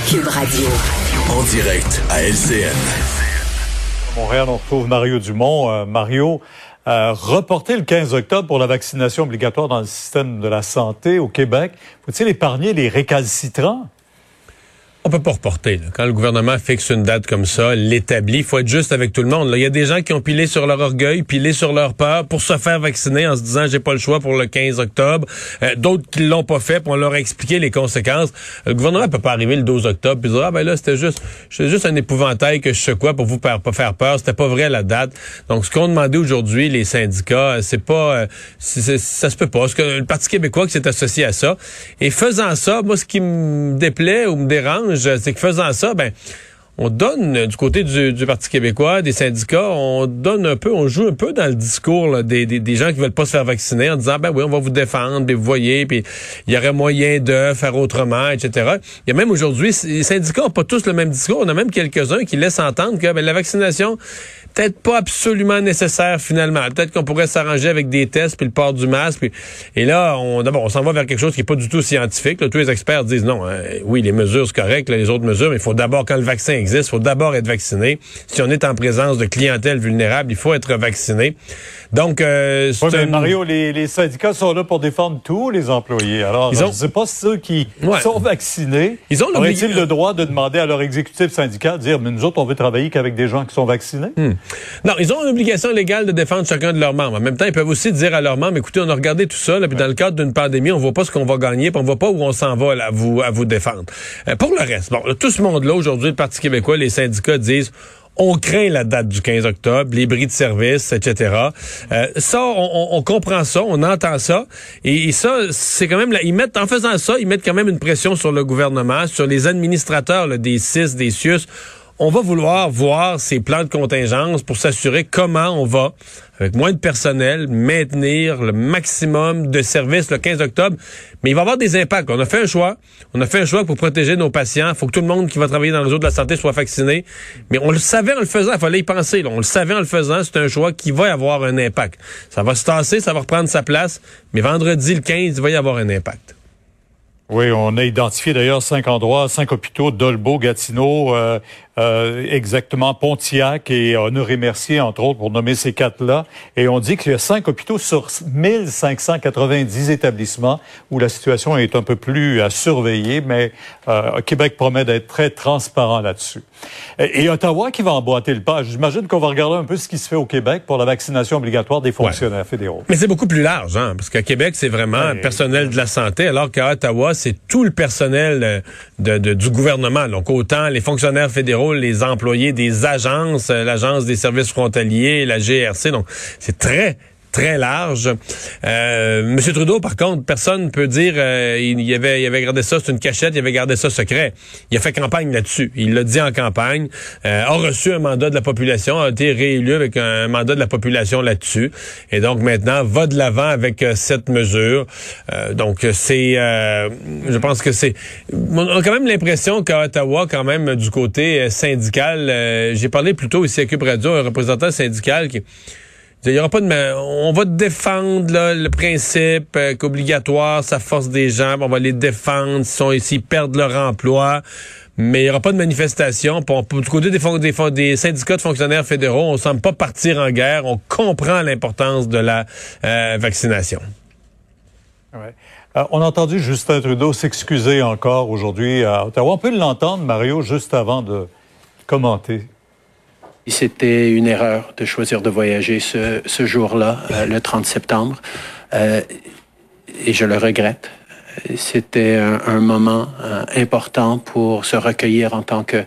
Cube Radio. En direct à LCN. Montréal, on retrouve Mario Dumont. Euh, Mario, euh, reporter le 15 octobre pour la vaccination obligatoire dans le système de la santé au Québec, faut-il épargner les récalcitrants? On peut pas reporter. là. Quand le gouvernement fixe une date comme ça, l'établit, faut être juste avec tout le monde. Il y a des gens qui ont pilé sur leur orgueil, pilé sur leur peur pour se faire vacciner en se disant j'ai pas le choix pour le 15 octobre. Euh, D'autres qui l'ont pas fait, on leur a expliqué les conséquences. Le gouvernement peut pas arriver le 12 octobre puis dire ah ben là c'était juste juste un épouvantail que je quoi pour vous faire, pas faire peur. C'était pas vrai la date. Donc ce qu'on demandait aujourd'hui les syndicats, euh, c'est pas euh, ça se peut pas. Ce que le Parti québécois qui s'est associé à ça et faisant ça, moi ce qui me déplaît ou me dérange, c'est que faisant ça, ben on donne euh, du côté du, Parti québécois, des syndicats, on donne un peu, on joue un peu dans le discours des, gens qui veulent pas se faire vacciner en disant ben oui, on va vous défendre, puis vous voyez, puis il y aurait moyen de faire autrement, etc. Il y a même aujourd'hui, les syndicats ont pas tous le même discours. On a même quelques-uns qui laissent entendre que ben, la vaccination peut-être pas absolument nécessaire finalement. Peut-être qu'on pourrait s'arranger avec des tests puis le port du masque. puis- et là, on d'abord, on s'en va vers quelque chose qui est pas du tout scientifique. là. Tous les experts disent non. hein, oui, les mesures c'est correct, les autres mesures, mais il faut d'abord quand le vaccin existe, il faut d'abord être vacciné. Si on est en présence de clientèle vulnérable, il faut être vacciné. Donc, euh, Oui, mais Mario, les, les syndicats sont là pour défendre tous les employés. Alors, Ils ont- ne pas ceux qui Ouais. sont vaccinés Ils ont le droit de demander à leur exécutif syndical de dire, mais nous autres, on veut travailler qu'avec des gens qui sont vaccinés? Hmm. Non, ils ont une obligation légale de défendre chacun de leurs membres. En même temps, ils peuvent aussi dire à leurs membres, écoutez, on a regardé tout ça, là, puis dans le cadre d'une pandémie, on voit pas ce qu'on va gagner, puis on voit pas où on s'en va là, à vous à vous défendre. Euh, pour le reste, bon, là, tout ce monde-là aujourd'hui, le Parti québécois, les syndicats disent. On craint la date du 15 octobre, les bris de service, etc. Euh, ça, on, comprend ça, on entend ça, et, et ça, c'est quand même, là, ils mettent, en faisant ça, ils mettent quand même une pression sur le gouvernement, sur les administrateurs là, des CIS, des CIUS. On va vouloir voir ces plans de contingence pour s'assurer comment on va, avec moins de personnel, maintenir le maximum de services le 15 octobre. Mais il va y avoir des impacts. On a fait un choix. On a fait un choix pour protéger nos patients. Il faut que tout le monde qui va travailler dans le réseau de la santé soit vacciné. Mais on le savait en le faisant. Il fallait y penser. On le savait en le faisant. C'est un choix qui va avoir un impact. Ça va se tasser, ça va reprendre sa place. Mais vendredi, le 15, il va y avoir un impact. Oui, on a identifié d'ailleurs cinq endroits, cinq hôpitaux, Dolbeau, Gatineau, euh, euh, exactement Pontiac et Honoré-Mercier, entre autres, pour nommer ces quatre-là. Et on dit qu'il y a cinq hôpitaux sur 1590 établissements où la situation est un peu plus à surveiller, mais euh, Québec promet d'être très transparent là-dessus. Et, et Ottawa qui va emboîter le pas. J'imagine qu'on va regarder un peu ce qui se fait au Québec pour la vaccination obligatoire des fonctionnaires fédéraux. Mais c'est beaucoup plus large, hein, parce qu'à Québec, c'est vraiment Ouais. personnel de la santé, alors qu'à Ottawa, c'est tout le personnel euh, de, de- du gouvernement. Donc, autant les fonctionnaires fédéraux, les employés des agences, euh, l'Agence des services frontaliers, la GRC. Donc, c'est très, très large. Euh, Monsieur Trudeau, par contre, personne ne peut dire euh, il, y avait, il avait gardé ça, c'est une cachette, il avait gardé ça secret. Il a fait campagne là-dessus. Il l'a dit en campagne. Euh, a reçu un mandat de la population, a été réélu avec un mandat de la population là-dessus. Et donc maintenant, va de l'avant avec euh, cette mesure. Euh, donc c'est, euh, je pense que c'est, on a quand même l'impression qu'à Ottawa, quand même du côté syndical, j'ai parlé plus tôt ici à Cube Radio, un représentant syndical qui on va défendre là, le principe euh, qu'obligatoire ça force des gens, on va les défendre sont s'ils perdent leur emploi. Mais il n'y aura pas de manifestation. Du côté des, syndicats de fonctionnaires fédéraux, on semble pas partir en guerre. On comprend l'importance de la euh, vaccination. Euh, on a entendu Justin Trudeau s'excuser encore aujourd'hui. On peut l'entendre, Mario, juste avant de commenter. C'était une erreur de choisir de voyager ce, ce jour-là, euh, le 30 septembre, euh, et je le regrette. C'était un, moment euh, important pour se recueillir en tant que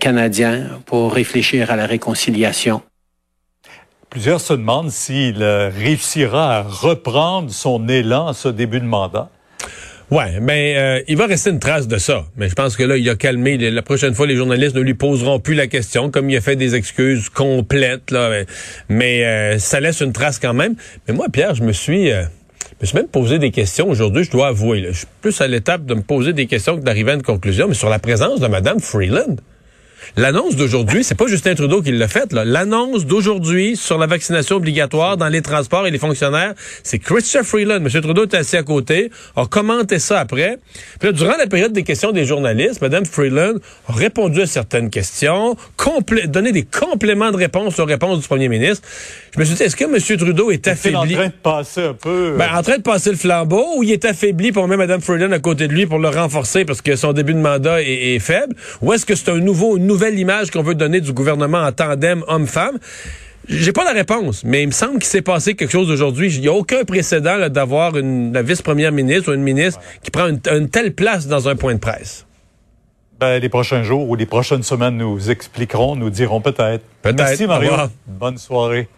Canadien, pour réfléchir à la réconciliation. Plusieurs se demandent s'il réussira à reprendre son élan à ce début de mandat. Ouais, mais euh, il va rester une trace de ça. Mais je pense que là, il a calmé. La prochaine fois, les journalistes ne lui poseront plus la question, comme il a fait des excuses complètes. Là, mais mais, euh, ça laisse une trace quand même. Mais moi, Pierre, je me suis, euh, je me suis même posé des questions aujourd'hui. Je dois avouer, là, je suis plus à l'étape de me poser des questions que d'arriver à une conclusion. Mais sur la présence de Madame Freeland. L'annonce d'aujourd'hui, c'est pas Justin Trudeau qui l'a faite. L'annonce d'aujourd'hui sur la vaccination obligatoire dans les transports et les fonctionnaires, c'est Christopher Freeland. M. Trudeau est assis à côté, a commenté ça après. Puis là, durant la période des questions des journalistes, Mme Freeland a répondu à certaines questions, donné des compléments de réponse aux réponses du premier ministre. Je me suis dit, est-ce que M. Trudeau est Est-il en affaibli? train de passer un peu. Ben, en train de passer le flambeau ou il est affaibli pour mettre Mme Freeland à côté de lui pour le renforcer parce que son début de mandat est, est faible? Ou est-ce que c'est un nouveau, une nouvelle image qu'on veut donner du gouvernement en tandem homme-femme? J'ai pas la réponse, mais il me semble qu'il s'est passé quelque chose aujourd'hui. Il n'y a aucun précédent d'avoir une la vice-première ministre ou une ministre qui prend une, une telle place dans un point de presse. Ben, les prochains jours ou les prochaines semaines nous expliqueront, nous diront peut-être. Peut-être. Merci, Mario. Bonne soirée.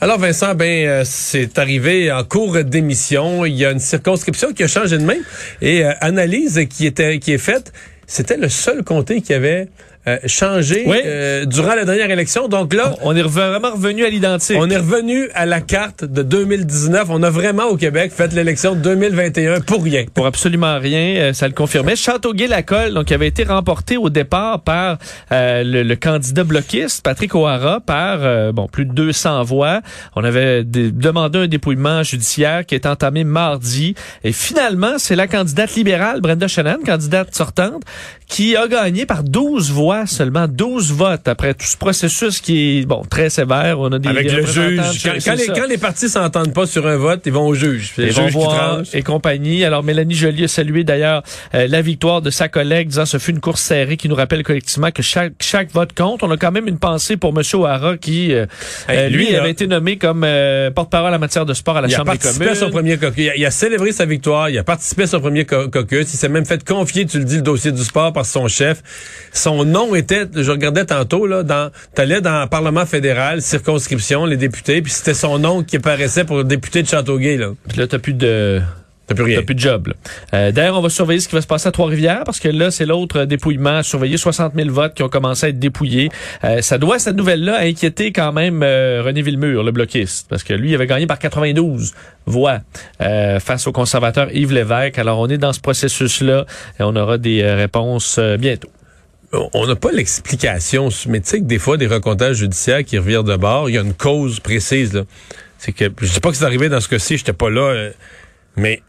Alors Vincent, ben euh, c'est arrivé en cours d'émission. Il y a une circonscription qui a changé de main et euh, analyse qui était qui est faite. C'était le seul comté qui avait euh, changé Oui. euh, durant la dernière élection. Donc là, On est vraiment revenu à l'identique. on est revenu à la carte de 2019. On a vraiment au Québec fait l'élection de 2021 pour rien. pour absolument rien, euh, ça le confirmait. Châteauguay-Lacolle, donc, qui avait été remporté au départ par euh, le, le candidat bloquiste, Patrick O'Hara, par euh, bon plus de 200 voix. On avait dé- demandé un dépouillement judiciaire qui est entamé mardi. Et finalement, c'est la candidate libérale, Brenda Shannon, candidate sortante, qui a gagné par 12 voix seulement, 12 votes après tout ce processus qui est bon très sévère. On a des Avec des le juge. Quand, les, quand les partis s'entendent pas sur un vote, ils vont au juge. Renvois tranche. et compagnie. Alors, Mélanie Joly a salué d'ailleurs euh, la victoire de sa collègue, disant ce fut une course serrée qui nous rappelle collectivement que chaque, chaque vote compte. On a quand même une pensée pour M. O'Hara qui, euh, Hey, euh, lui, avait été nommé comme euh, porte-parole en matière de sport à la Il a Chambre des participé à son communes. premier caucus. Il a, il a célébré sa victoire. Il a participé à son premier caucus. Il s'est même fait confier, tu le dis, le dossier du sport par son chef. Son nom était, je regardais tantôt, là, dans, t'allais dans le Parlement fédéral, circonscription, les députés, puis c'était son nom qui apparaissait pour le député de Châteauguay, là. Puis là, t'as plus de... T'as plus rien. T'as plus de job. Euh, D'ailleurs, on va surveiller ce qui va se passer à Trois-Rivières parce que là, c'est l'autre euh, dépouillement. Surveiller 60 000 votes qui ont commencé à être dépouillés. Euh, ça doit, cette nouvelle-là, inquiéter quand même euh, René Villemur, le bloquiste, parce que lui, il avait gagné par 92 voix euh, face au conservateur Yves Lévesque. Alors, on est dans ce processus-là et on aura des euh, réponses euh, bientôt. On n'a pas l'explication, mais tu sais que des fois, des recomptages judiciaires qui revirent de bord, il y a une cause précise. là. C'est que, je dis pas que c'est arrivé dans ce cas-ci, j'étais pas là, euh, mais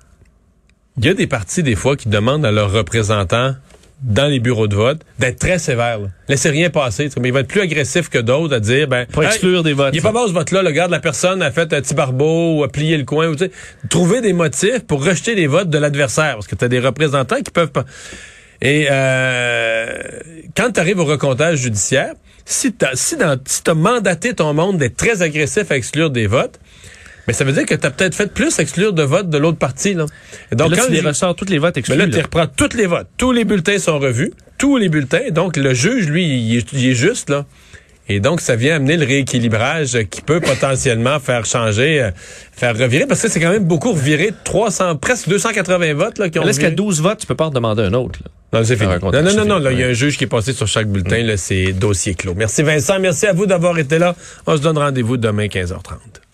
il y a des partis, des fois, qui demandent à leurs représentants dans les bureaux de vote d'être très sévères. là. Laissez rien passer. Mais il va être plus agressif que d'autres à dire, ben, Pour Hey, exclure des votes. il est pas bon ce vote-là. Le gars, la personne a fait un petit barbeau ou a plié le coin. Ou, tu sais, trouver des motifs pour rejeter les votes de l'adversaire. Parce que tu as des représentants qui peuvent pas. Et euh, quand tu arrives au recomptage judiciaire, si tu as, si dans- si t'as mandaté ton monde d'être très agressif à exclure des votes, mais ça veut dire que tu as peut-être fait plus exclure de votes de l'autre partie. Là. Et Donc, là, quand tu les ressors, toutes les votes mais exclus. là, là. tu reprends tous les votes. Tous les bulletins sont revus. Tous les bulletins. Donc, le juge, lui, il est, il est juste, là. Et donc, ça vient amener le rééquilibrage qui peut potentiellement faire changer, euh, faire revirer, parce que c'est quand même beaucoup reviré, 300, presque 280 votes, là, qui ont Là, est-ce qu'à reviré. 12 votes, tu peux pas en demander un autre. là? Non, c'est fini. Un Non, non, non, là, il y a un juge qui est passé sur chaque bulletin, là, c'est dossier clos. Merci Vincent, merci à vous d'avoir été là. On se donne rendez-vous demain, 15h30.